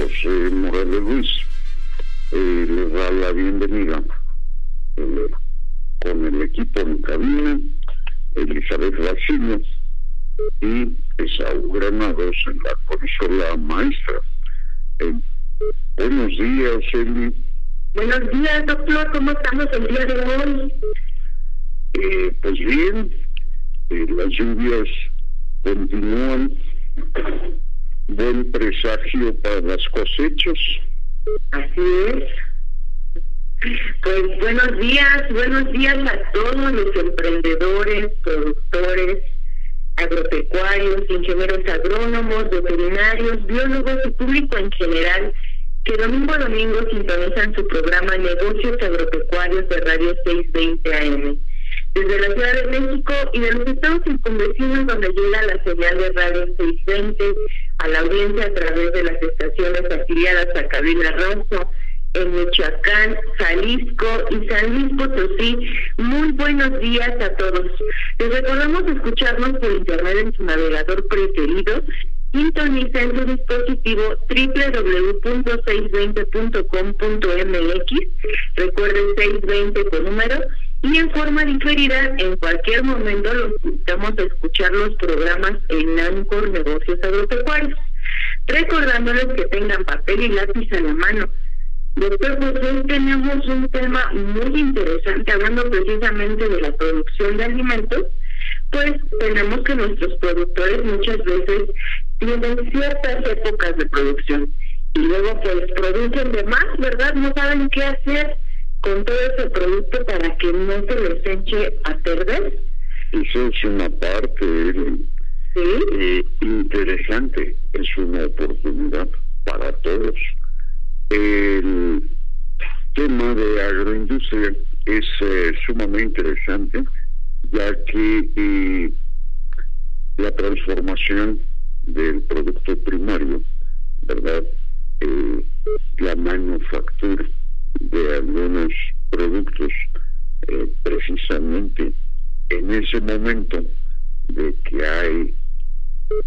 José Morales Ruiz. Eh, les da la bienvenida eh, con el equipo en cabina, Elizabeth Basilio y Esaú Granados en la consola maestra. Eh, buenos días, Eli. Buenos días, doctor. ¿Cómo estamos el día de hoy? Eh, pues bien, eh, las lluvias continúan. Buen presagio para las cosechas. Así es. Pues buenos días, buenos días a todos los emprendedores, productores, agropecuarios, ingenieros agrónomos, veterinarios, biólogos y público en general que domingo a domingo sintonizan su programa Negocios Agropecuarios de Radio 620 AM. Desde la Ciudad de México y de los estados circunvecinos donde llega la señal de Radio 620 a la audiencia a través de las estaciones afiliadas a Cabina Rosso, en Michoacán, Jalisco y San Luis Potosí. Muy buenos días a todos. Les recordamos escucharnos por internet en su navegador preferido. Sintoniza en su dispositivo www.620.com.mx. Recuerden 620 con número y en forma diferida en cualquier momento los invitamos a escuchar los programas en Ancor Negocios Agropecuarios. Recordándoles que tengan papel y lápiz a la mano. Doctor, pues hoy tenemos un tema muy interesante, hablando precisamente de la producción de alimentos, pues tenemos que nuestros productores muchas veces tienen ciertas épocas de producción y luego pues producen de más, ¿verdad? No saben qué hacer con todo ese producto para que no se les eche a perder. Eso es una parte ¿Sí? eh, interesante, es una oportunidad para todos. El tema de agroindustria es eh, sumamente interesante, ya que eh, la transformación del producto primario, ¿verdad? La manufactura de algunos productos, eh, precisamente en ese momento de que hay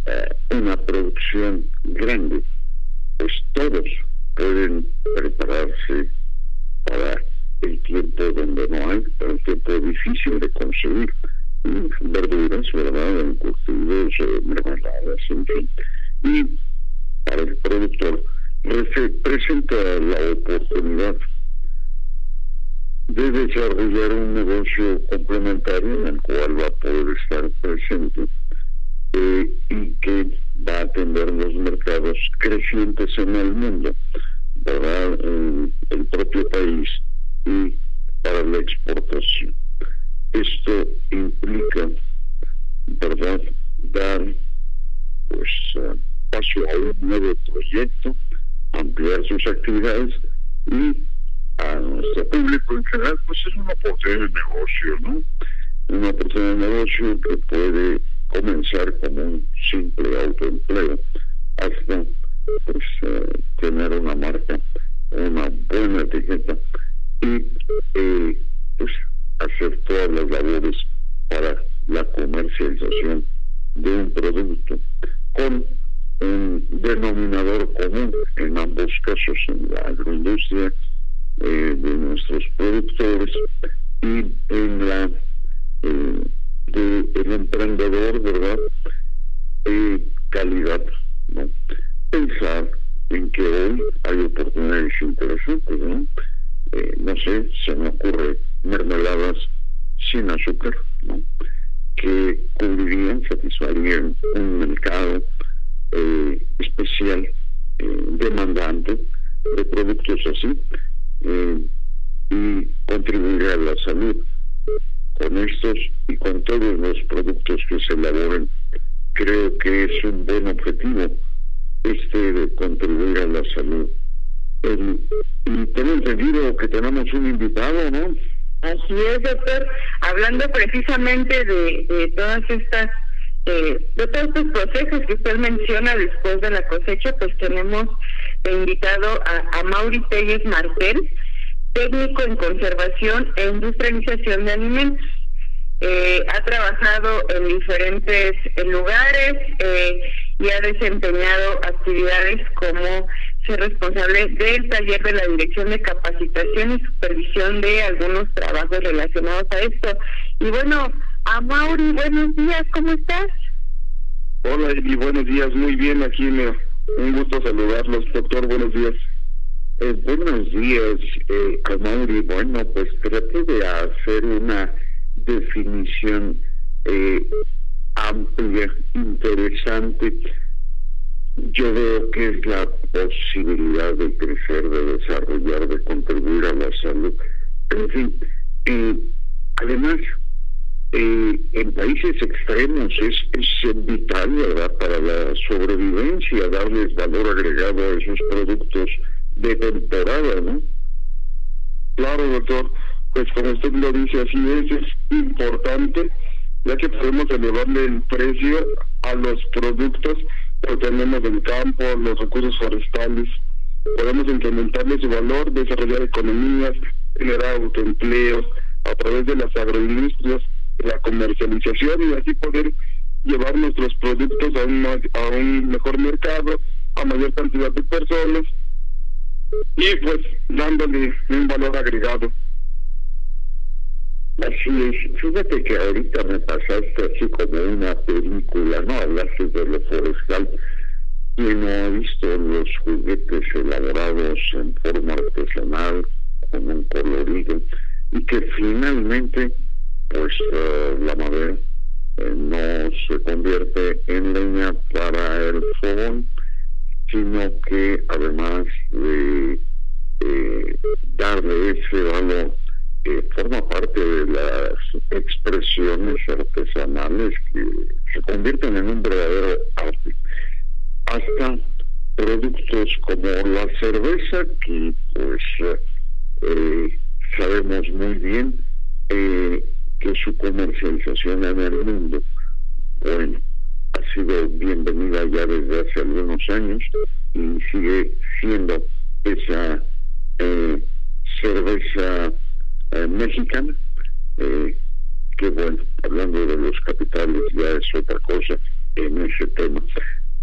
eh, una producción grande, pues todos pueden prepararse para el tiempo donde no hay, para el tiempo difícil de conseguir verduras, ¿verdad? Encurtidos, eh, mermeladas, en fin. Y para el productor presenta la oportunidad de desarrollar un negocio complementario en el cual va a poder estar presente eh, y que va a atender los mercados crecientes en el mundo, ¿verdad? El precisamente de, todas estas, eh, de todos estos procesos que usted menciona después de la cosecha, pues tenemos invitado a, a Mauri Telles Martel, técnico en conservación e industrialización de alimentos. Eh, ha trabajado en diferentes lugares eh, y ha desempeñado actividades como ser responsable del taller de la Dirección de Capacitación y Supervisión de algunos trabajos relacionados a esto. Y bueno, a Mauri, buenos días, ¿cómo estás? Hola, y buenos días, muy bien, aquí me, un gusto saludarlos, doctor, buenos días. Eh, buenos días, eh, Mauri. Bueno, pues trate de hacer una definición eh, amplia, interesante. Yo veo que es la posibilidad de crecer, de desarrollar, de contribuir a la salud. En fin, eh, además, eh, en países extremos es, es vital, ¿verdad?, para la sobrevivencia, darles valor agregado a esos productos de temporada, ¿no? Claro, doctor pues como usted lo dice, así es, es importante, ya que podemos elevarle el precio a los productos que tenemos del campo, los recursos forestales, podemos incrementarle su valor, desarrollar economías, generar autoempleos a través de las agroindustrias, la comercialización y así poder llevar nuestros productos a un, a un mejor mercado, a mayor cantidad de personas y pues dándole un valor agregado. Así es, fíjate que ahorita me pasaste así como una película, ¿no? Hablaste de lo forestal. no ha visto los juguetes elaborados en forma artesanal, con un colorido, y que finalmente, pues uh, la madera eh, no se convierte en leña para el fogón, sino que además de eh, darle ese valor forma parte de las expresiones artesanales que se convierten en un verdadero arte. Hasta productos como la cerveza, que pues eh, sabemos muy bien eh, que su comercialización en el mundo, bueno, ha sido bienvenida ya desde hace algunos años y sigue siendo esa eh, cerveza eh, mexicana, eh, que bueno, hablando de los capitales ya es otra cosa en ese tema.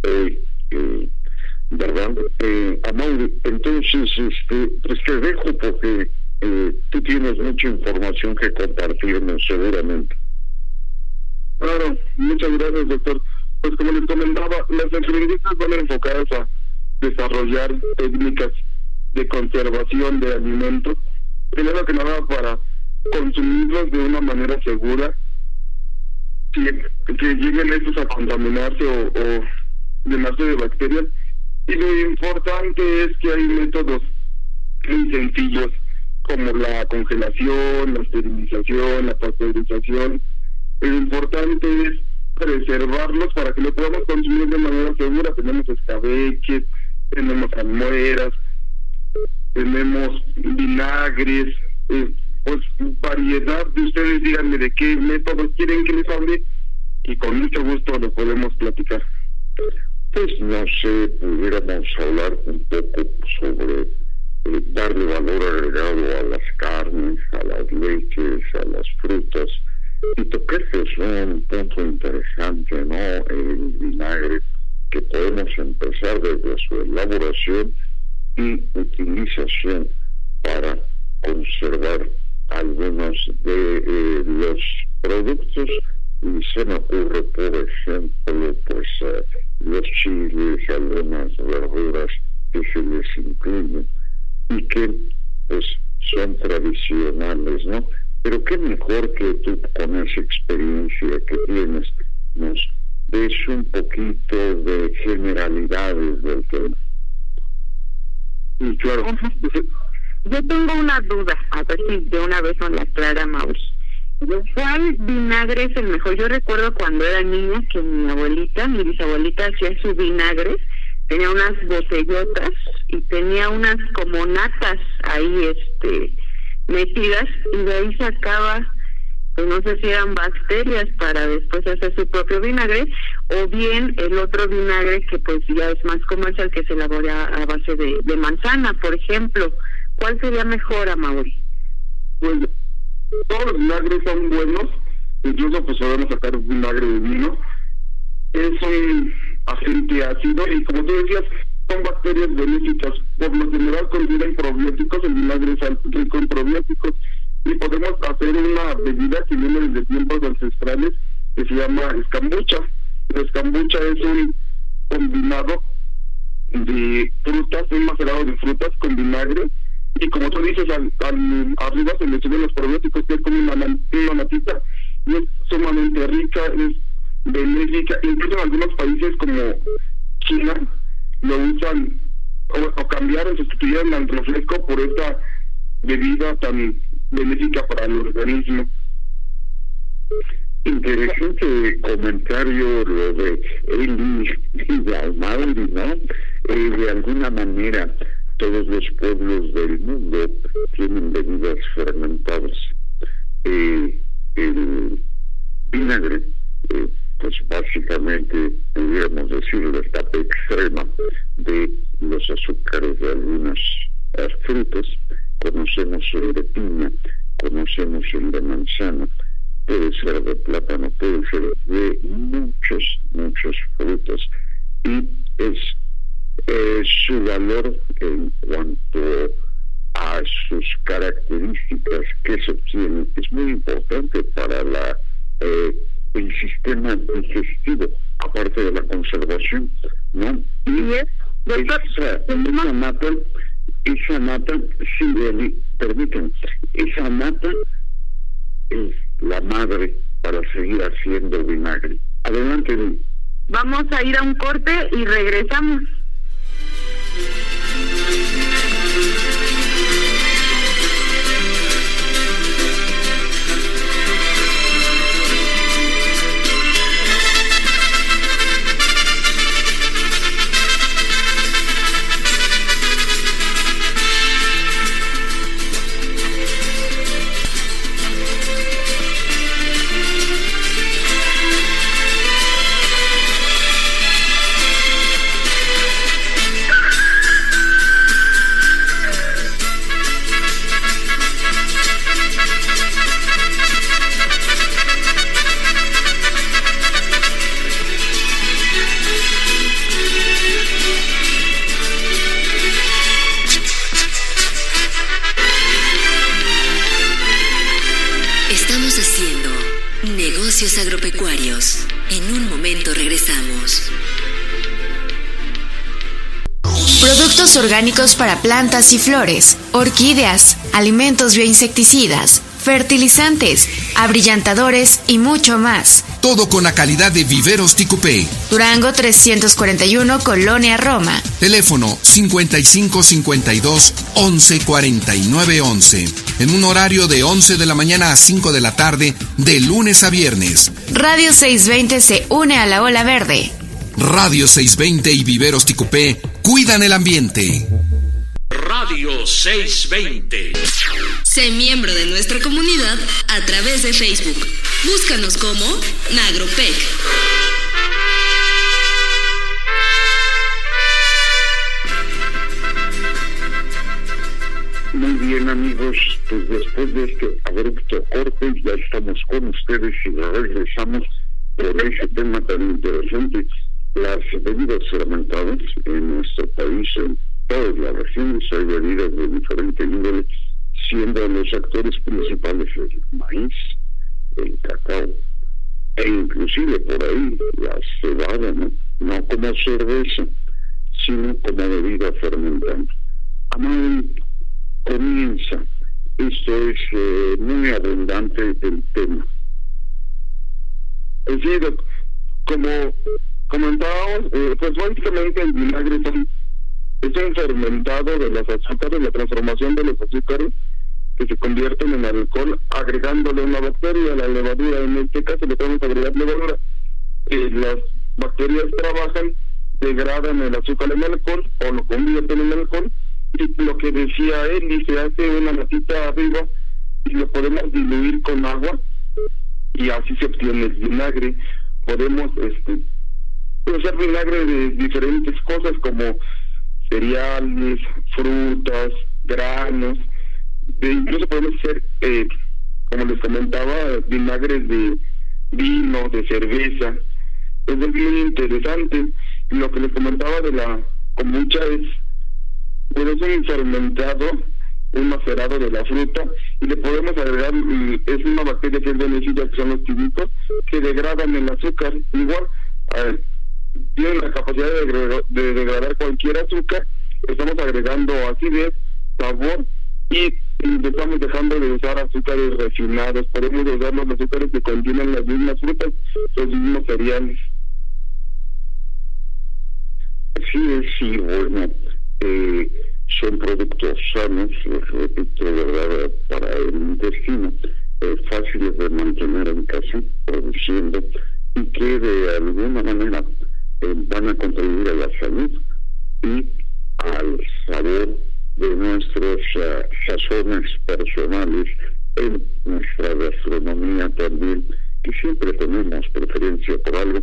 Eh, eh, ¿Verdad? Eh, entonces este, pues te dejo porque eh, tú tienes mucha información que compartirnos seguramente. Claro, muchas gracias doctor. Pues como les comentaba, las entrevistas van enfocadas a desarrollar técnicas de conservación de alimentos primero que nada para consumirlos de una manera segura, que, que lleguen estos a contaminarse o, o llenarse de bacterias. Y lo importante es que hay métodos muy sencillos como la congelación, la esterilización, la pasteurización. Lo importante es preservarlos para que lo podamos consumir de manera segura. Tenemos escabeches, tenemos almueras, tenemos vinagres, eh, pues variedad de ustedes, díganme de qué método quieren que les hable y con mucho gusto lo podemos platicar. Pues no sé, pudiéramos hablar un poco sobre darle valor agregado a las carnes, a las leches, a las frutas. Y tocar es un punto interesante, ¿no? El vinagre, que podemos empezar desde su elaboración y utilización para conservar algunos de eh, los productos y se me ocurre por ejemplo pues eh, los chiles algunas verduras que se les incluyen y que pues son tradicionales no pero qué mejor que tú con esa experiencia que tienes nos des un poquito de generalidades del tema y claro yo tengo una duda, a ver si de una vez nos la aclara Mauri. ¿Cuál vinagre es el mejor? Yo recuerdo cuando era niña que mi abuelita, mi bisabuelita hacía su vinagre, tenía unas botellotas y tenía unas como natas ahí este metidas y de ahí sacaba pues no sé si eran bacterias para después hacer su propio vinagre o bien el otro vinagre que pues ya es más comercial que se elabora a base de, manzana, por ejemplo. ¿Cuál sería mejor, Amaury? Bueno, todos los vinagres son buenos, incluso pues podemos sacar vinagre de vino. Es un agente ácido y como tú decías, son bacterias benéficas. Por lo general contienen probióticos, el vinagre es rico en probióticos y podemos hacer una bebida que viene desde tiempos ancestrales que se llama escambucha. La escambucha es un combinado de frutas, un macerado de frutas con vinagre y como tú dices, al, arriba se le suben los probióticos, que es como una, una matita, y es sumamente rica, es benéfica, incluso en algunos países como China lo usan o, cambiaron, sustituyeron al refresco por esta bebida tan benéfica para el organismo. Interesante comentario lo de Eli de ¿no? Eh, de alguna manera todos los pueblos del mundo tienen bebidas fermentadas. Eh, el vinagre, eh, pues básicamente pudiéramos decir la etapa extrema de los azúcares de algunas frutas. Conocemos el de piña, conocemos el de manzana, puede ser de plátano, puede ser de muchas, muchas frutas. Y es eh, su valor en cuanto a sus características que se obtienen es muy importante para la eh, el sistema digestivo, aparte de la conservación, ¿no? Y esa, esa mata, esa mata, sí, permiten, esa mata es la madre para seguir haciendo vinagre. Adelante, Vamos a ir a un corte y regresamos. Agropecuarios. En un momento regresamos. Productos orgánicos para plantas y flores, orquídeas, alimentos bioinsecticidas, fertilizantes, abrillantadores y mucho más. Todo con la calidad de Viveros Ticupé. Durango 341, Colonia Roma. Teléfono 5552 11 49 11. En un horario de 11 de la mañana a 5 de la tarde, de lunes a viernes. Radio 620 se une a la ola verde. Radio 620 y Viveros Ticupé cuidan el ambiente. Radio 620. Sé miembro de nuestra comunidad a través de Facebook. Búscanos como Nagropec. Muy bien amigos, pues después de este abrupto corte ya estamos con ustedes y regresamos por ese tema tan interesante. Las bebidas fermentadas en nuestro país, en todas las regiones, hay bebidas de diferente índole, siendo los actores principales el maíz, el cacao, e inclusive por ahí la cebada, ¿no? No como cerveza, sino como bebida fermentante. Amado, comienza. Esto es eh, muy abundante el tema. Es decir, como comentábamos, eh, pues básicamente el vinagre es un fermentado de los azúcares, la transformación de los azúcares que se convierten en alcohol agregándole una bacteria, la levadura, en este caso le podemos agregar levadura. Eh, las bacterias trabajan, degradan el azúcar en alcohol o lo convierten en alcohol y lo que decía él, y se hace una matita arriba y lo podemos diluir con agua y así se obtiene el vinagre. Podemos este usar vinagre de diferentes cosas como cereales, frutas, granos, incluso podemos hacer, eh, como les comentaba, vinagres de vino, de cerveza. Es muy interesante. Lo que les comentaba de la kombucha es ser un fermentado, un macerado de la fruta, y le podemos agregar, mm, es una bacteria que es beneficia, que son los típicos, que degradan el azúcar. Igual, tienen la capacidad de degradar cualquier azúcar, estamos agregando acidez, sabor y estamos dejando de usar azúcares refinados, podemos usar los azúcares que contienen las mismas frutas, los mismos cereales. Sí, es, sí, bueno, eh, son productos sanos, repito, ¿verdad?, para el intestino, eh, fáciles de mantener en casa, produciendo, y que de alguna manera eh, van a contribuir a la salud y al sabor de nuestros personales en nuestra gastronomía también, que siempre tenemos preferencia por algo,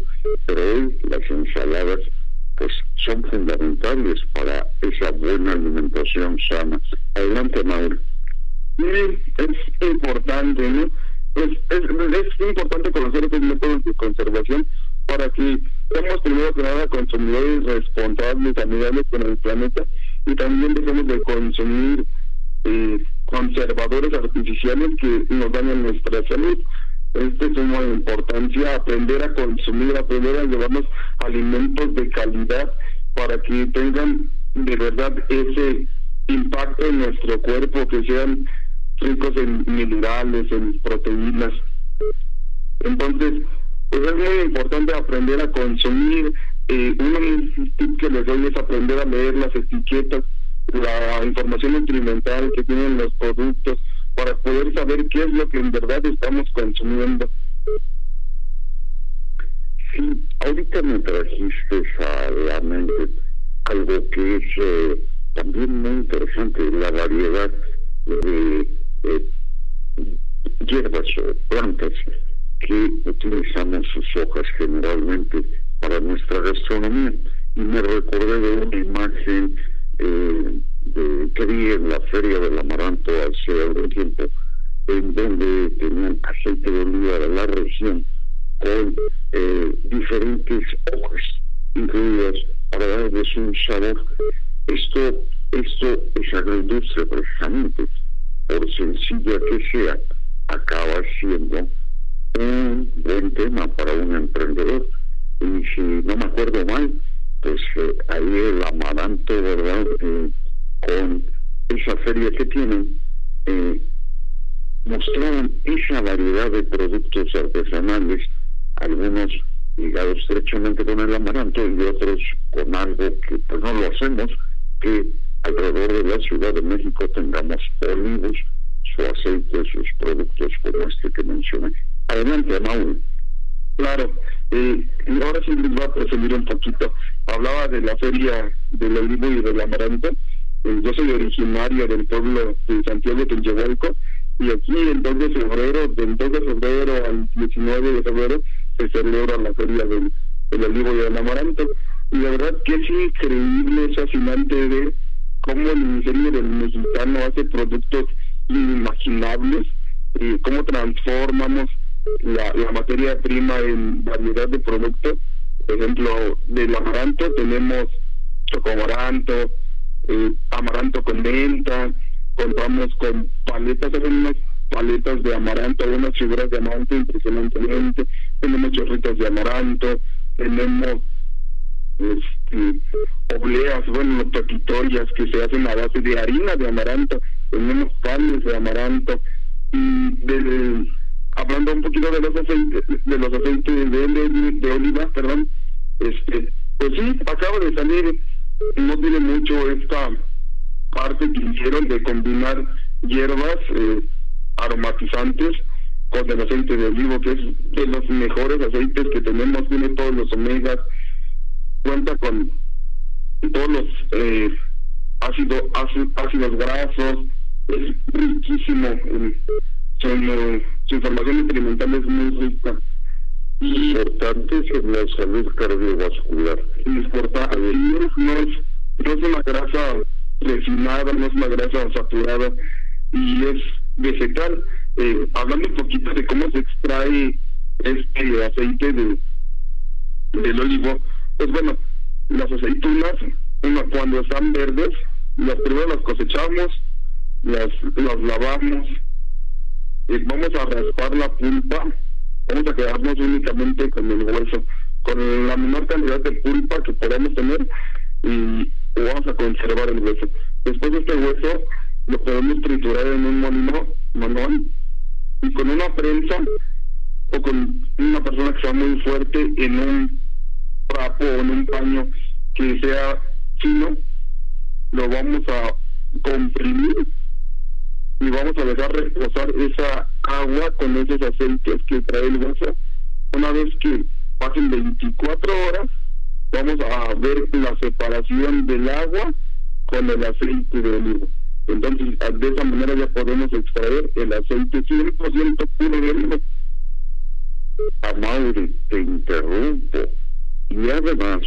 que vi en la Feria del Amaranto hace algún tiempo, en donde tenían aceite de oliva de la región con eh, diferentes hojas incluidas para darles un sabor. Esto, esto es agroindustria precisamente, por sencilla que sea, acaba siendo un buen tema para un emprendedor. Y si no me acuerdo mal, pues eh, ahí el amaranto, ¿verdad? Eh, con esa feria que tienen, eh, mostraron esa variedad de productos artesanales, algunos ligados estrechamente con el amaranto y otros con algo que pues no lo hacemos, que alrededor de la Ciudad de México tengamos olivos, su aceite, sus productos como este que mencioné. Adelante, Mauro. Claro, eh, y ahora sí les voy a presumir un poquito. Hablaba de la feria del olivo y del amaranto. Yo soy originario del pueblo de Santiago de Teyehualco y aquí el 2 de febrero, del 2 de febrero al 19 de febrero, se celebra la feria del, del olivo y del amaranto. Y la verdad que es increíble, es fascinante ver cómo el ingenio del mexicano hace productos inimaginables, y cómo transformamos la, materia prima en variedad de productos. Por ejemplo, del amaranto tenemos chocoamaranto, eh, amaranto con menta, contamos con paletas, unas paletas de amaranto, unas figuras de amaranto impresionantemente, tenemos chorritos de amaranto, tenemos este, obleas, bueno, toquitorias que se hacen a base de harina de amaranto, tenemos panes de amaranto, y de, hablando un poquito de los aceites, de los aceites de, de oliva, perdón, este, pues sí, acaba de salir no tiene mucho esta parte que hicieron de combinar hierbas eh, aromatizantes con el aceite de olivo, que es de los mejores aceites que tenemos, tiene todos los omegas, cuenta con todos los eh, ácidos ácidos grasos, es riquísimo, eh, su información experimental es muy rica importantes en la salud cardiovascular. Importante. No es, no es una grasa refinada, no es una grasa saturada y es vegetal. Eh, hablando un poquito de cómo se extrae este aceite de del olivo, pues bueno, las aceitunas, cuando están verdes, las primero las cosechamos, las, las lavamos, y vamos a raspar la pulpa vamos a quedarnos únicamente con el hueso, con la menor cantidad de pulpa que podamos tener y vamos a conservar el hueso. Después de este hueso lo podemos triturar en un molino manual y con una prensa o con una persona que sea muy fuerte en un trapo o en un paño que sea fino, lo vamos a comprimir y vamos a dejar reposar esa agua con esos aceites que trae el hueso. Una vez que pasen 24 horas, vamos a ver la separación del agua con el aceite de olivo. Entonces, de esa manera ya podemos extraer el aceite 100% puro de olivo. Amaury, te interrumpo. Y además,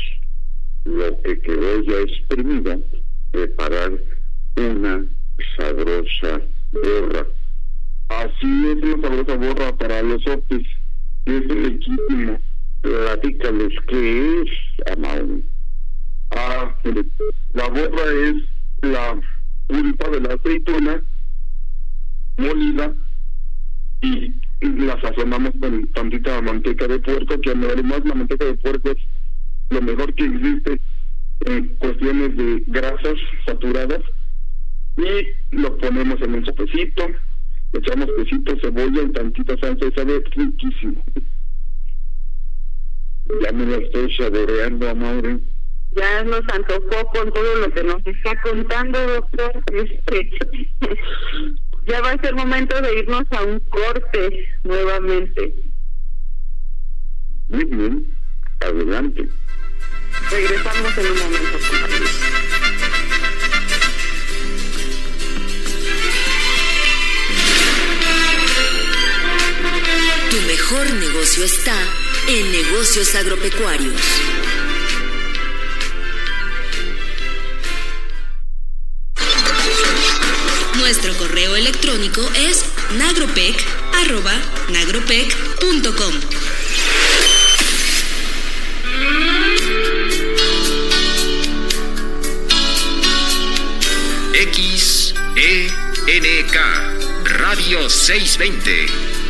lo que quedó ya exprimido, preparar una sabrosa borra. Así es una sabrosa borra para los opis. Es riquísimo. Platícales qué es, Amaury. Ah, la borra es la pulpa de la aceituna molida y la sazonamos con tantita manteca de puerco, que además la manteca de puerco es lo mejor que existe en cuestiones de grasas saturadas y lo ponemos en un sopecito, le echamos quesito, cebolla y tantita salsa y sabe riquísimo. Ya me lo estoy saboreando, Amaury. Ya nos antojó con todo lo que nos está contando, doctor. Este, ya va a ser momento de irnos a un corte nuevamente. Muy bien, adelante. Regresamos en un momento, compañeros. Está en negocios agropecuarios. Nuestro correo electrónico es nagropec.nagropec.com. XENK Radio 620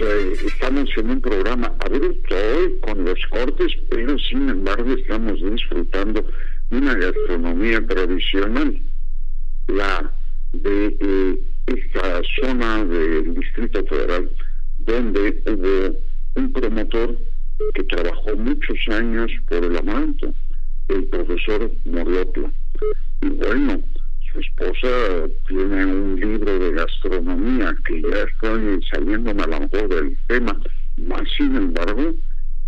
eh, estamos en un programa abrupto hoy con los cortes, pero sin embargo estamos disfrutando de una gastronomía tradicional, la de eh, esta zona del Distrito Federal, donde hubo un promotor que trabajó muchos años por el amaranto, el profesor Morlotla. Y bueno, su esposa tiene un libro de gastronomía que ya estoy saliendo a lo mejor del tema, más sin embargo,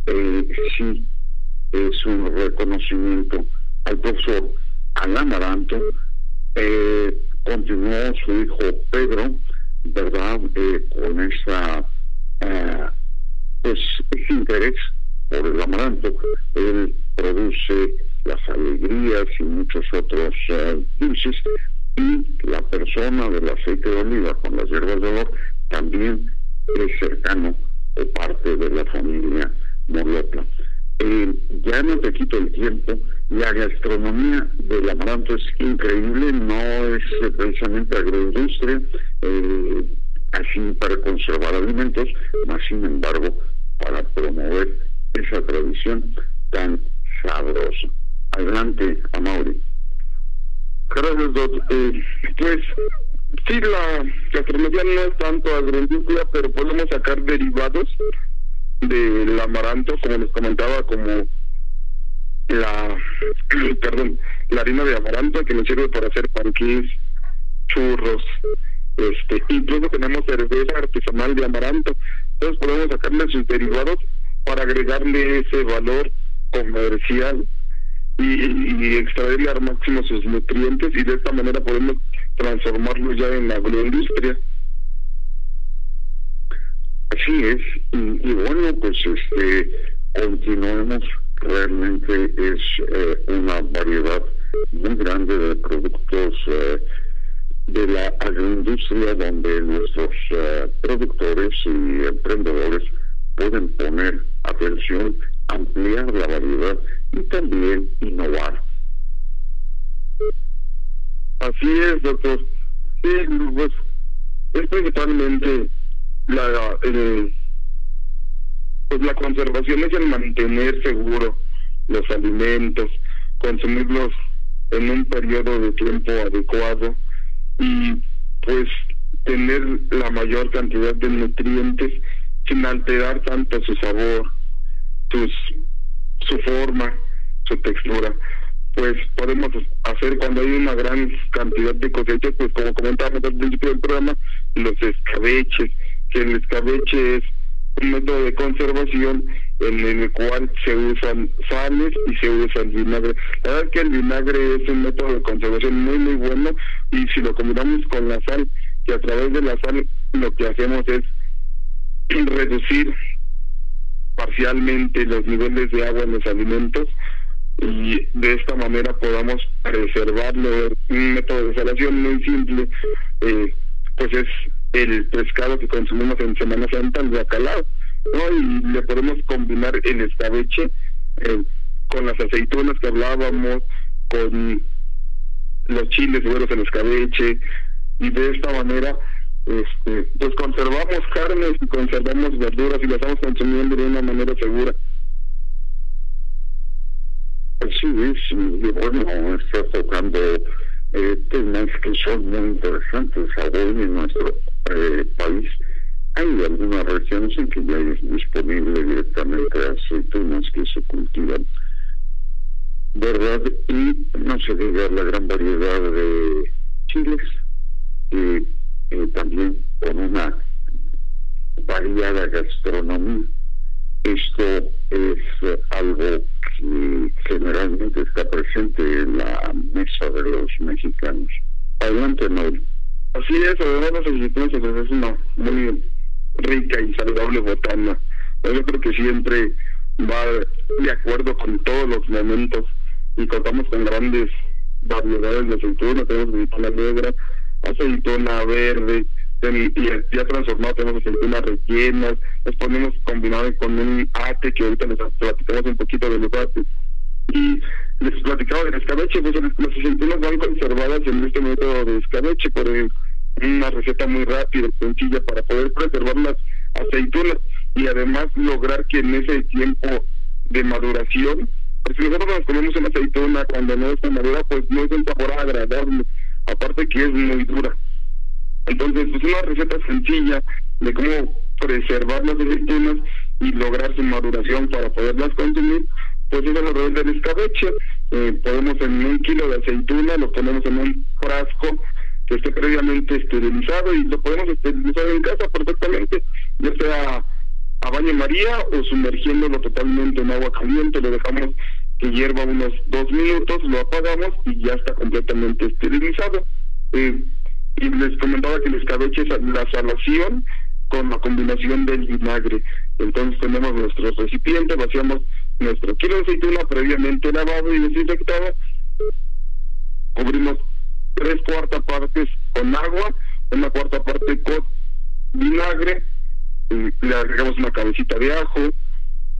eh, sí es un reconocimiento al profesor al amaranto. Eh, continuó su hijo Pedro, ¿verdad? Eh, con esa, pues, ese interés por el amaranto. Él produce las alegrías y muchos otros uh, dulces y la persona del aceite de oliva con las hierbas de olor también es cercano o parte de la familia Morlota. Eh, ya no te quito el tiempo, la gastronomía del amaranto es increíble, no es precisamente agroindustria, eh, así para conservar alimentos, más sin embargo para promover esa tradición tan sabrosa. Adelante, Amaury. Gracias, doctor. Eh, pues sí, la gastronomía no es tanto agroindustria, pero podemos sacar derivados del amaranto, como les comentaba, como la, perdón, la harina de amaranto que nos sirve para hacer panquís, churros, este, incluso tenemos cerveza artesanal de amaranto, entonces podemos sacarle sus derivados para agregarle ese valor comercial y, extraerle al máximo sus nutrientes y de esta manera podemos transformarlo ya en agroindustria. Así es, y, bueno, pues este continuemos, realmente es eh, una variedad muy grande de productos eh, de la agroindustria donde nuestros eh, productores y emprendedores pueden poner atención, ampliar la variedad y también innovar. Así es, doctor. Sí, pues es principalmente la, pues la conservación es el mantener seguro los alimentos, consumirlos en un periodo de tiempo adecuado y pues tener la mayor cantidad de nutrientes sin alterar tanto su sabor, sus su forma, su textura. Pues podemos hacer cuando hay una gran cantidad de cosechas, pues como comentábamos al principio del programa, los escabeches, que el escabeche es un método de conservación en el cual se usan sales y se usa el vinagre. La verdad es que el vinagre es un método de conservación muy muy bueno y si lo combinamos con la sal, que a través de la sal lo que hacemos es reducir parcialmente los niveles de agua en los alimentos y de esta manera podamos preservarlo. Un método de salación muy simple, eh, pues es el pescado que consumimos en Semana Santa, el bacalao, ¿no? Y le podemos combinar el escabeche eh, con las aceitunas que hablábamos, con los chiles güeros en escabeche, y de esta manera este, pues conservamos carnes y conservamos verduras y las estamos consumiendo de una manera segura. Sí, sí, y bueno, está tocando eh, temas que son muy interesantes. Hoy en nuestro eh, país hay algunas regiones en que ya es disponible directamente aceitunas que se cultivan, ¿verdad? Y no se diga la gran variedad de chiles. y eh, también con una variada gastronomía. Esto es algo que generalmente está presente en la mesa de los mexicanos. Adelante, Mauri. Así es, además las existencias es una muy rica y saludable botana. Yo creo que siempre va de acuerdo con todos los momentos y contamos con grandes variedades de aceitunas, tenemos aceituna negra, aceituna verde, y ya transformado tenemos aceitunas rellenas, les ponemos combinado con un ate, que ahorita les platicamos un poquito de los ates. Y les platicaba del escabeche, pues las aceitunas van conservadas en este método de escabeche, por una receta muy rápida, sencilla, para poder preservarlas aceitunas y además lograr que en ese tiempo de maduración, pues si nosotros nos comemos una aceituna cuando no está madura, pues no es un sabor agradable, aparte que es muy dura. Entonces, es una receta sencilla de cómo preservar las aceitunas y lograr su maduración para poderlas consumir, pues es a través del escabeche. Eh, podemos en un kilo de aceituna, lo ponemos en un frasco que esté previamente esterilizado y lo podemos esterilizar en casa perfectamente, ya sea a baño María o sumergiéndolo totalmente en agua caliente, lo dejamos que hierva unos dos minutos, lo apagamos y ya está completamente esterilizado. Eh, y les comentaba que el escabeche es la salación con la combinación del vinagre. Entonces tenemos nuestro recipiente, vaciamos nuestro kilo de aceituna previamente lavado y desinfectado, cubrimos tres cuartas partes con agua, una cuarta parte con vinagre, le agregamos una cabecita de ajo,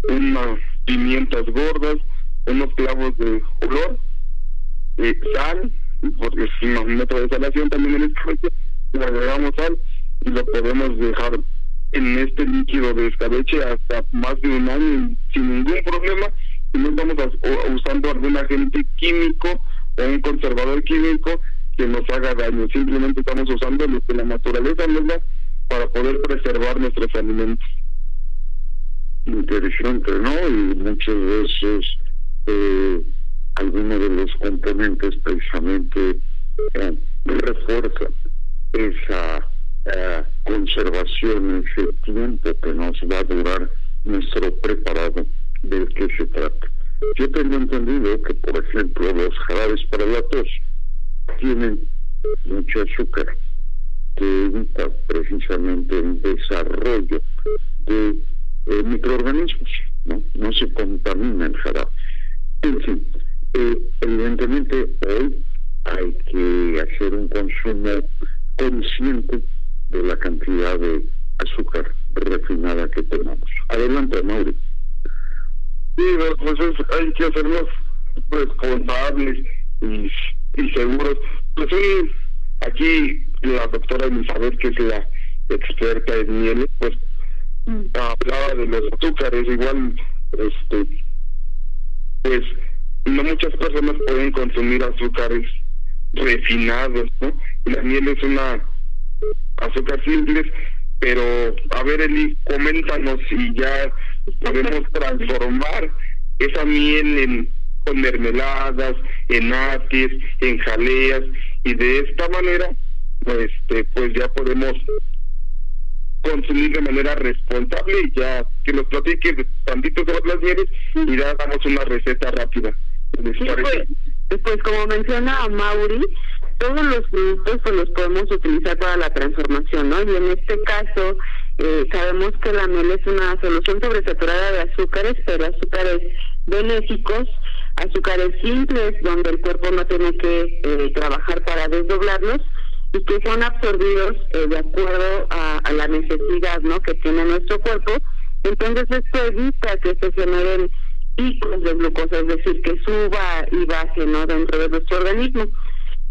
unas pimientas gordas, unos clavos de olor, eh, sal, porque es un método de salación también en este le agregamos sal y lo podemos dejar en este líquido de escabeche hasta más de un año sin ningún problema y no estamos usando algún agente químico o un conservador químico que nos haga daño, simplemente estamos usando lo que la naturaleza nos da para poder preservar nuestros alimentos. Interesante, ¿no? Y muchas veces eh, algunos de los componentes precisamente eh, refuerzan esa eh, conservación, ese tiempo que nos va a durar nuestro preparado del que se trata. Yo tengo entendido que, por ejemplo, los jarabes para la tos tienen mucho azúcar que evita precisamente el desarrollo de eh, microorganismos, ¿no? No se contamina el jarabe. En fin, eh, evidentemente hoy hay que hacer un consumo consciente de la cantidad de azúcar refinada que tenemos. Adelante, Mauri. Sí, pues hay que hacernos responsables y, y seguros. Pues aquí la doctora Elizabeth, que es la experta en miel, pues mm. hablaba de los azúcares, igual, este, pues no muchas personas pueden consumir azúcares refinados, ¿no? la miel es una azúcar simple, pero a ver Eli, coméntanos si ya podemos transformar esa miel en con mermeladas, en atis, en jaleas y de esta manera este pues ya podemos consumir de manera responsable y ya que nos platiques tantito sobre las mieles y ya damos una receta rápida. pues, pues como menciona Mauri, todos los productos pues los podemos utilizar para la transformación, ¿no? Y en este caso eh, sabemos que la miel es una solución sobresaturada de azúcares, pero azúcares benéficos, azúcares simples donde el cuerpo no tiene que eh, trabajar para desdoblarlos y que son absorbidos eh, de acuerdo a, la necesidad ¿no? que tiene nuestro cuerpo. Entonces esto evita que se generen picos de glucosa, es decir, que suba y baje ¿no? dentro de nuestro organismo.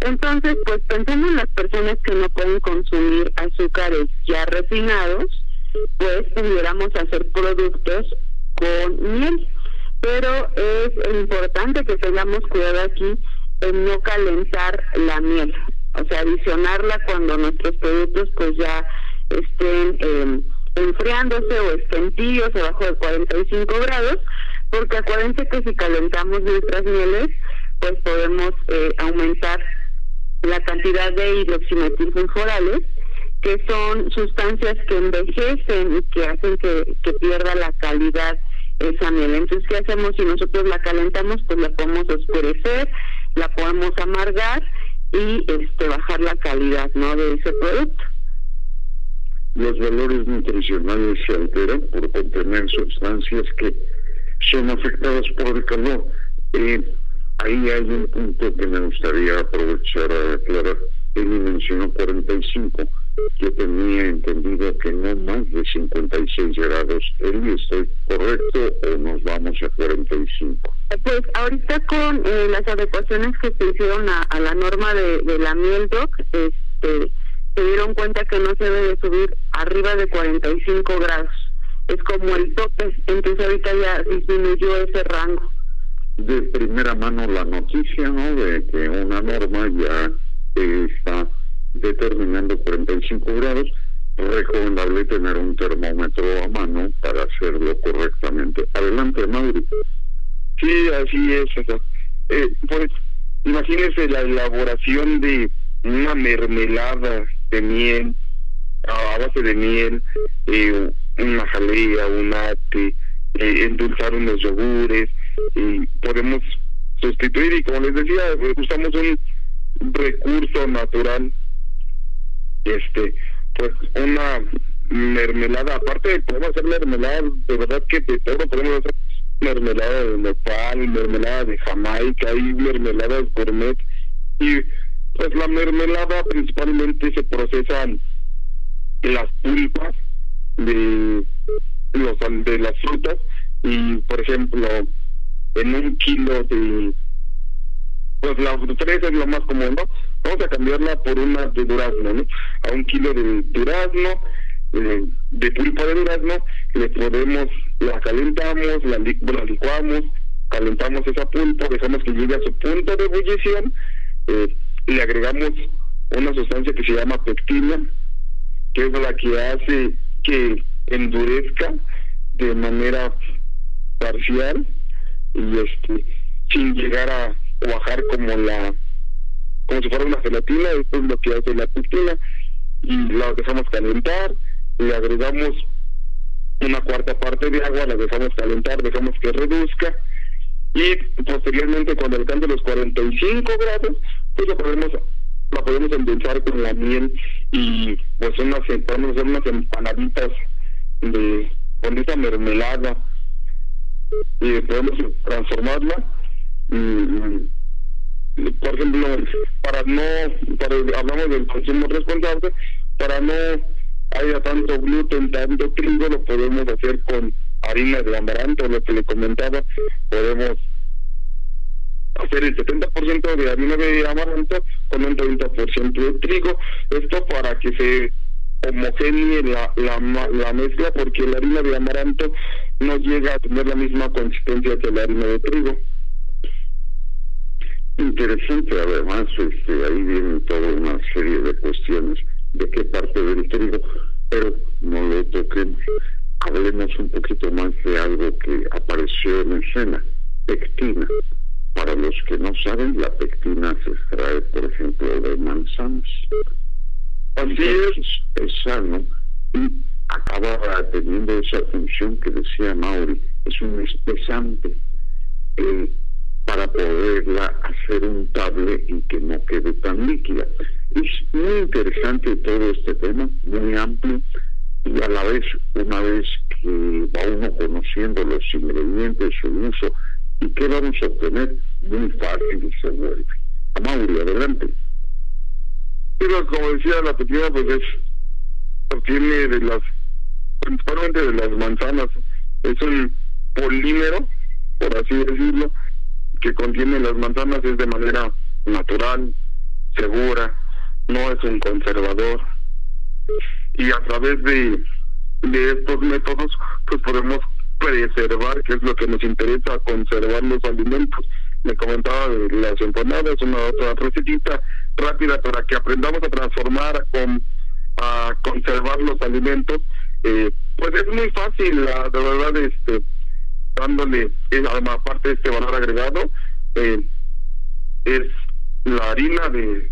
Entonces, pues pensando en las personas que no pueden consumir azúcares ya refinados, pues pudiéramos hacer productos con miel. Pero es importante que tengamos cuidado aquí en no calentar la miel o sea, adicionarla cuando nuestros productos pues ya estén eh, enfriándose o estén abajo de 45 grados, porque acuérdense que si calentamos nuestras mieles, pues podemos eh, aumentar la cantidad de hidroximetilsulforales, que son sustancias que envejecen y que hacen que, que pierda la calidad esa miel. Entonces, ¿qué hacemos si nosotros la calentamos? Pues la podemos oscurecer, la podemos amargar y este bajar la calidad no de ese producto. Los valores nutricionales se alteran por contener sustancias que son afectadas por el calor. Eh, ahí hay un punto que me gustaría aprovechar a aclarar. Él mencionó 45 yo tenía entendido que no más de 56 grados. ¿Él estoy correcto o nos vamos a 45? Pues ahorita con eh, las adecuaciones que se hicieron a, la norma de, la miel doc, este, se dieron cuenta que no se debe de subir arriba de 45 grados. Es como el tope, entonces ahorita ya disminuyó ese rango. De primera mano la noticia, ¿no? De que una norma ya está determinando 45 grados, recomendable tener un termómetro a mano para hacerlo correctamente. Adelante, Mauri. Sí, así es. Eh, pues imagínese la elaboración de una mermelada de miel, a base de miel, eh, una jalea, un ate, eh, endulzar unos yogures, y podemos sustituir, y como les decía, usamos un recurso natural, este, pues una mermelada, aparte podemos hacer mermelada, de verdad que de todo podemos hacer mermelada de nopal, mermelada de jamaica, hay mermeladas gourmet, y pues la mermelada principalmente se procesan las pulpas de los de las frutas y por ejemplo en un kilo de pues la fresa es lo más común no vamos a cambiarla por una de durazno no a un kilo de durazno eh, de pulpa de durazno le podemos la calentamos la, la licuamos calentamos esa pulpa dejamos que llegue a su punto de ebullición eh, le agregamos una sustancia que se llama pectina, que es la que hace que endurezca de manera parcial y este sin llegar a cuajar como la como si fuera una gelatina, esto es lo que hace la pectina y la dejamos calentar, le agregamos una cuarta parte de agua, la dejamos calentar, dejamos que reduzca y posteriormente cuando alcance los 45 grados pues la podemos la podemos endulzar con la miel y pues unas podemos hacer unas empanaditas de con esa mermelada y podemos transformarla por ejemplo para no para hablamos del consumo responsable para no haya tanto gluten tanto trigo lo podemos hacer con harina de amaranto lo que le comentaba podemos hacer el 70% de harina de amaranto con un 30% de trigo. Esto para que se homogenee la, la, la mezcla porque la harina de amaranto no llega a tener la misma consistencia que la harina de trigo. Interesante, además, este, ahí viene toda una serie de cuestiones de qué parte del trigo, pero no lo toquemos. Hablemos un poquito más de algo que apareció en escena, pectina. Para los que no saben, la pectina se extrae, por ejemplo, de manzanas. Así es, es sano y acaba teniendo esa función que decía Mauri, es un espesante eh, para poderla hacer untable y que no quede tan líquida. Es muy interesante todo este tema, muy amplio, y a la vez, una vez que va uno conociendo los ingredientes, su uso, ¿Y qué vamos a obtener? Muy fácil se vuelve. A Mauri, adelante. Pero como decía la pequeña, pues es, obtiene de las, principalmente de las manzanas, es un polímero, por así decirlo, que contiene las manzanas, es de manera natural, segura, no es un conservador. Y a través de, de estos métodos, pues podemos preservar, que es lo que nos interesa, conservar los alimentos. Me comentaba de las empanadas, una otra recetita rápida para que aprendamos a transformar, con, a conservar los alimentos. Eh, pues es muy fácil, la, de verdad, este, dándole, además, aparte de este valor agregado, eh, es la harina de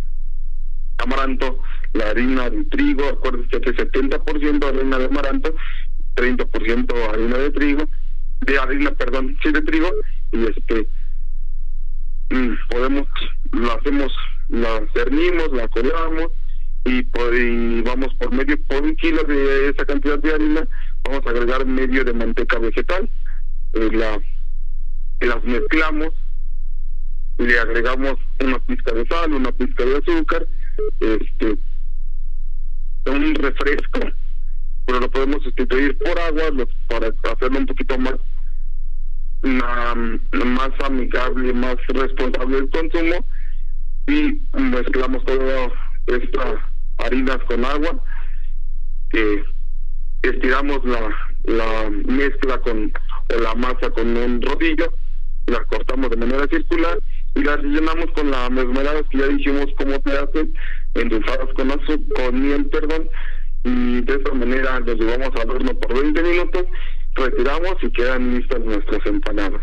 amaranto, la harina de trigo, acuérdense que 70% harina de amaranto 30% harina de trigo, de harina, perdón, sí de trigo, y este mm, podemos, lo hacemos, la cernimos, la colamos y, y vamos por medio, por un kilo de esa cantidad de harina, vamos a agregar medio de manteca vegetal, eh, la, las mezclamos, le agregamos una pizca de sal, una pizca de azúcar, este un refresco pero lo podemos sustituir por agua para hacerlo un poquito más más amigable, más responsable del consumo y mezclamos toda esta harinas con agua, que estiramos la, la mezcla con o la masa con un rodillo, la cortamos de manera circular y la rellenamos con la mermelada que ya dijimos cómo se hace, endulzadas con azúcar, con miel, perdón, y de esta manera los llevamos al horno por 20 minutos, retiramos y quedan listas nuestras empanadas.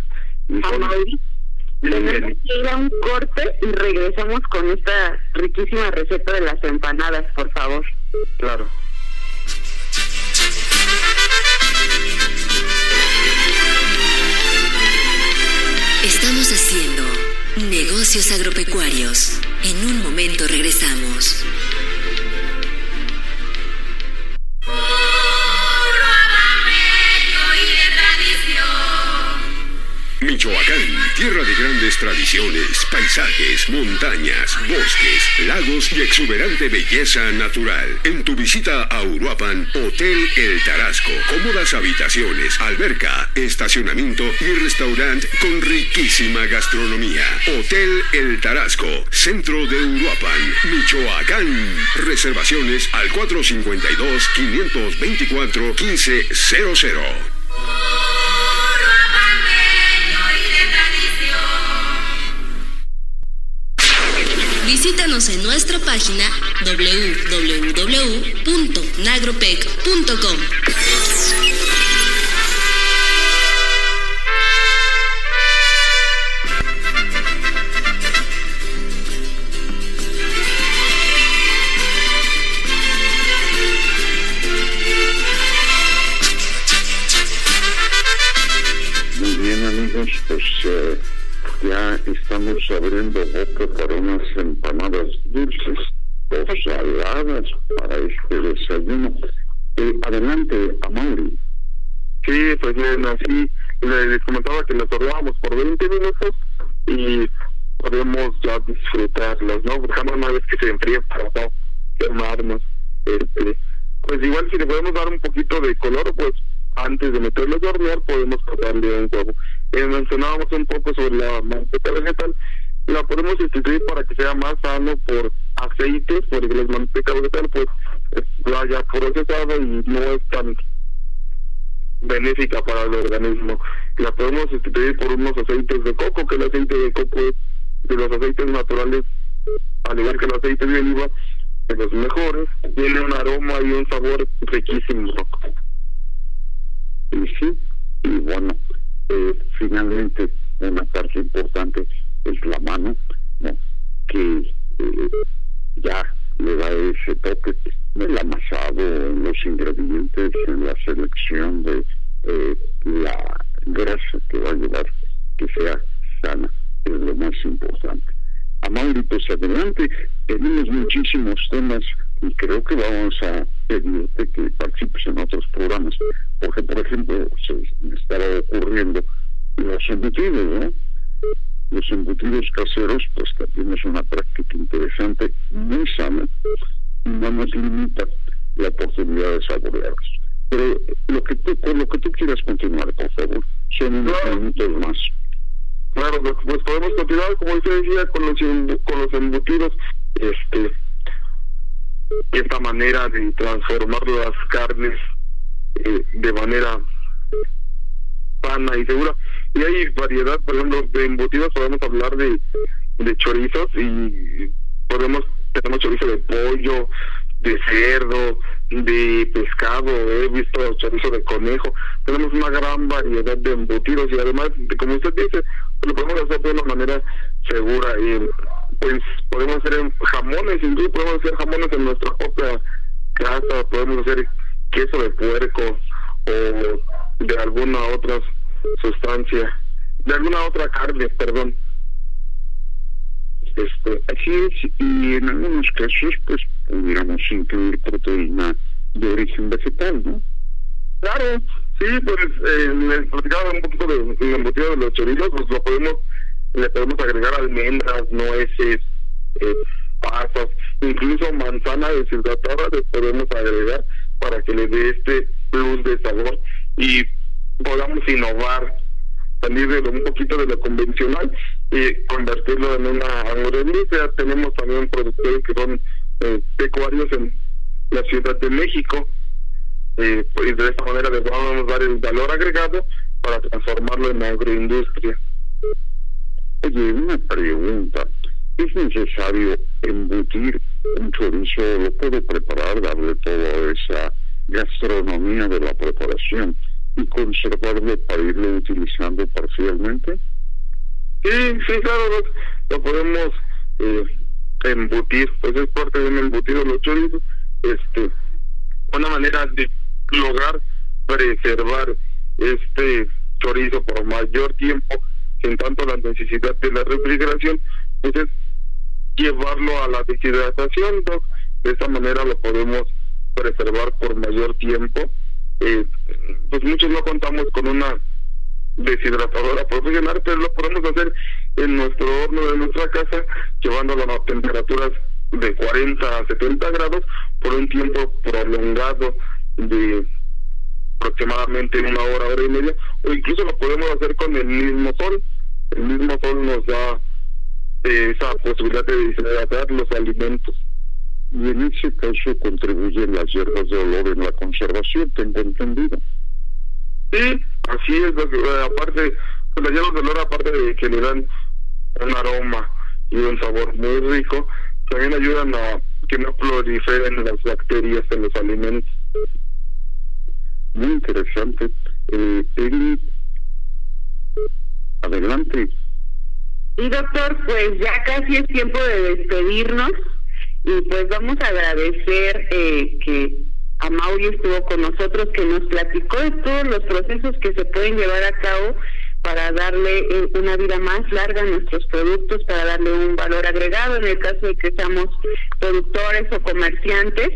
Y tenemos que ir a un corte y regresamos con esta riquísima receta de las empanadas, por favor. Claro. Estamos haciendo negocios agropecuarios. En un momento regresamos. Michoacán, tierra de grandes tradiciones, paisajes, montañas, bosques, lagos y exuberante belleza natural. En tu visita a Uruapan, Hotel El Tarasco. Cómodas habitaciones, alberca, estacionamiento y restaurante con riquísima gastronomía. Hotel El Tarasco, centro de Uruapan, Michoacán. Reservaciones al 452-524-1500. Visítanos en nuestra página www.nagropec.com. Muy bien amigos, pues eh, ya estamos abriendo boca para unas empanadas dulces o saladas para este desayuno. Eh, adelante, Amaury. Sí, pues bien, así les comentaba que las ordenábamos por 20 minutos y podemos ya disfrutarlas, ¿no? Dejando una vez que se enfríen para no quemarnos. Este, pues igual si le podemos dar un poquito de color, pues antes de meterlos a hornear podemos cortarle un huevo. Mencionábamos un poco sobre la manteca vegetal, la podemos sustituir para que sea más sano por aceites, porque la manteca vegetal pues vaya procesada y no es tan benéfica para el organismo. La podemos sustituir por unos aceites de coco, que el aceite de coco es de los aceites naturales, al igual que el aceite de oliva, de los mejores, tiene un aroma y un sabor riquísimo. Y sí, y bueno, eh, finalmente una parte importante es la mano, ¿no? que eh, ya le da ese toque del amasado en los ingredientes, en la selección de eh, la grasa que va a llevar que sea sana, es lo más importante. Amaury, pues adelante, tenemos muchísimos temas y creo que vamos a pedirte que participes en otros programas, porque por ejemplo se me estaba ocurriendo los embutidos, ¿no? Los embutidos caseros, pues también es una práctica interesante, muy sana, y no nos limita la oportunidad de saborearlos. Pero lo que tú, con lo que tú quieras continuar, por favor, son unos minutos más. Claro, pues, pues podemos continuar, como usted decía, con los, con los embutidos, este, esta manera de transformar las carnes eh, de manera sana y segura. Y hay variedad, por ejemplo, de embutidos, podemos hablar de, de chorizos y podemos, tenemos chorizo de pollo, de cerdo, de pescado, he visto chorizo de conejo, tenemos una gran variedad de embutidos y además, de- como usted dice, lo podemos hacer de una manera segura y pues podemos hacer jamones, incluso podemos hacer jamones en nuestra propia casa, podemos hacer queso de puerco o de alguna otra sustancia, de alguna otra carne, perdón. Este, así es, y en algunos casos, pues pudiéramos incluir proteína de origen vegetal, ¿no? Claro, sí, pues eh, platicaba un poquito de, del embutido de los chorizos, pues lo podemos, le podemos agregar almendras, nueces, eh, pasas, incluso manzana deshidratada les podemos agregar para que le dé este plus de sabor y podamos innovar, salir de lo- un poquito de lo convencional y convertirlo en una hamburguesa. Tenemos también productores que son eh, pecuarios en la Ciudad de México. Eh, pues de esta manera les vamos a dar el valor agregado para transformarlo en agroindustria. Oye, una pregunta. ¿Es necesario embutir un chorizo? ¿Lo puedo preparar, darle toda esa gastronomía de la preparación y conservarlo para irlo utilizando parcialmente? Sí, sí, claro, lo, podemos eh, embutir, pues es parte de un embutido los chorizos. Este, una manera de lograr preservar este chorizo por mayor tiempo sin tanto la necesidad de la refrigeración, pues es llevarlo a la deshidratación, de esta manera lo podemos preservar por mayor tiempo. Eh, pues muchos no contamos con una deshidratadora profesional, pero lo podemos hacer en nuestro horno de nuestra casa, llevándolo a temperaturas de 40 a 70 grados por un tiempo prolongado de aproximadamente una hora, hora y media, o incluso lo podemos hacer con el mismo sol. El mismo sol nos da eh, esa posibilidad de deshidratar los alimentos. Y en ese caso contribuyen las hierbas de olor en la conservación, tengo entendido. Sí, así es, aparte, pues las hierbas de olor, aparte de que le dan un aroma y un sabor muy rico, también ayudan a que no proliferen las bacterias en los alimentos muy interesante. Eh, adelante. Y doctor, pues ya casi es tiempo de despedirnos y pues vamos a agradecer eh, que a Mauri estuvo con nosotros, que nos platicó de todos los procesos que se pueden llevar a cabo para darle eh, una vida más larga a nuestros productos, para darle un valor agregado en el caso de que seamos productores o comerciantes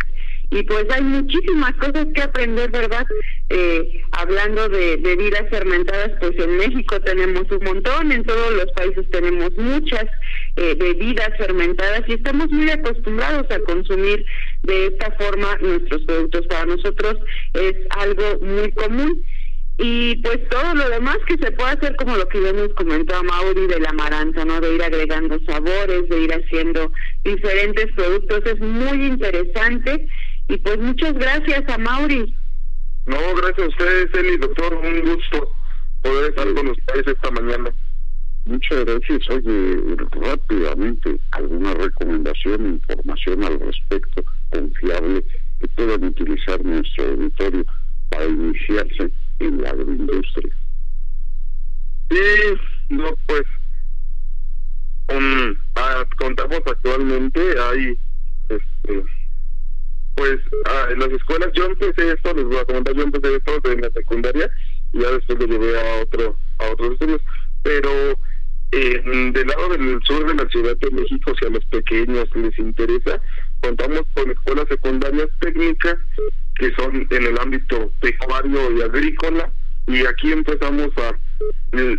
y pues hay muchísimas cosas que aprender, ¿verdad? Eh, hablando de bebidas fermentadas, pues en México tenemos un montón, en todos los países tenemos muchas eh, bebidas fermentadas y estamos muy acostumbrados a consumir de esta forma nuestros productos. Para nosotros es algo muy común. Y pues todo lo demás que se puede hacer, como lo que ya nos comentó Mauri de la amaranto, ¿no? De ir agregando sabores, de ir haciendo diferentes productos, es muy interesante y pues muchas gracias a Mauri. No, gracias a ustedes, Eli, doctor. Un gusto poder estar con ustedes esta mañana. Muchas gracias. Oye, rápidamente, ¿alguna recomendación, información al respecto confiable que puedan utilizar nuestro auditorio para iniciarse en la agroindustria? Sí, no, pues, ah, contamos actualmente, hay este, pues ah, en las escuelas yo empecé esto, les voy a comentar, yo empecé esto en la secundaria y ya después lo llevé a otro a otros estudios, pero eh, del lado del sur de la Ciudad de México, si a los pequeños les interesa, contamos con escuelas secundarias técnicas que son en el ámbito pecuario y agrícola. Y aquí empezamos a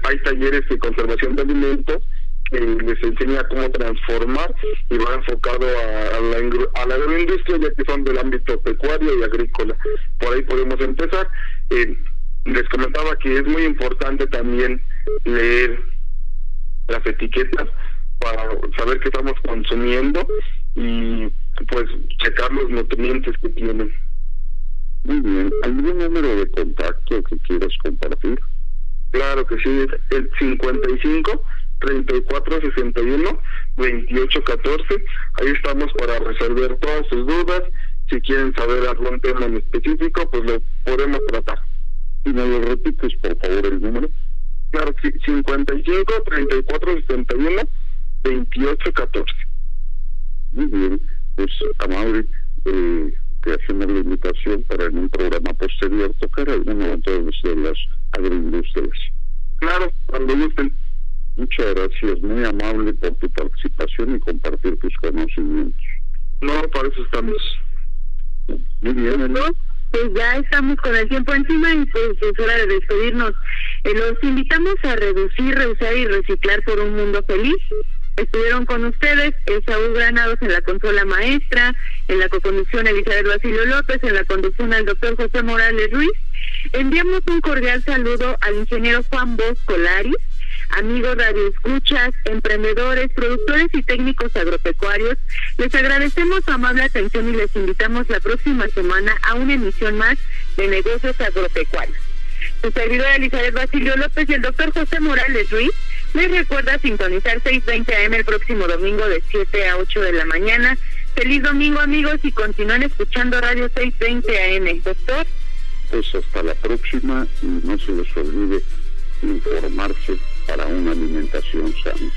hay talleres de conservación de alimentos les enseña cómo transformar y va enfocado a, la, a la agroindustria ya que son del ámbito pecuario y agrícola. Por ahí podemos empezar. Eh, les comentaba que es muy importante también leer las etiquetas para saber qué estamos consumiendo y pues checar los nutrientes que tienen. Muy bien, ¿algún número de contacto que quieras compartir? Claro que sí, es el 55 3461 2814. Ahí estamos para resolver todas sus dudas. Si quieren saber algún tema en específico, pues lo podemos tratar. Si me lo repites, por favor, el número. Claro, 55 3461 2814. Muy bien, pues Amaury, eh, te hacemos la invitación para en un programa posterior tocar alguno de las agroindustrias. Claro, cuando gusten. Muchas gracias, muy amable por tu participación y compartir tus conocimientos. No, para eso estamos. Muy bien, ¿no? Pues ya estamos con el tiempo encima y pues es hora de despedirnos. Eh, los invitamos a reducir, reusar y reciclar por un mundo feliz. Estuvieron con ustedes Saúl Granados en la consola maestra, en la coconducción Elizabeth Basilio López, en la conducción el doctor José Morales Ruiz. Enviamos un cordial saludo al ingeniero Juan Bosco Laris, Amigos radioescuchas, emprendedores, productores y técnicos agropecuarios, les agradecemos su amable atención y les invitamos la próxima semana a una emisión más de Negocios Agropecuarios. Su servidora Elizabeth Basilio López y el doctor José Morales Ruiz les recuerda sintonizar 6.20 AM el próximo domingo de 7 a 8 de la mañana. Feliz domingo amigos y continúen escuchando Radio 620 AM. Doctor. Pues hasta la próxima y no se les olvide informarse para una alimentación sana.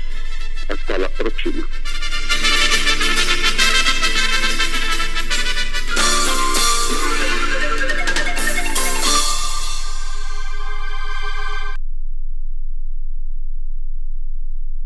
Hasta la próxima.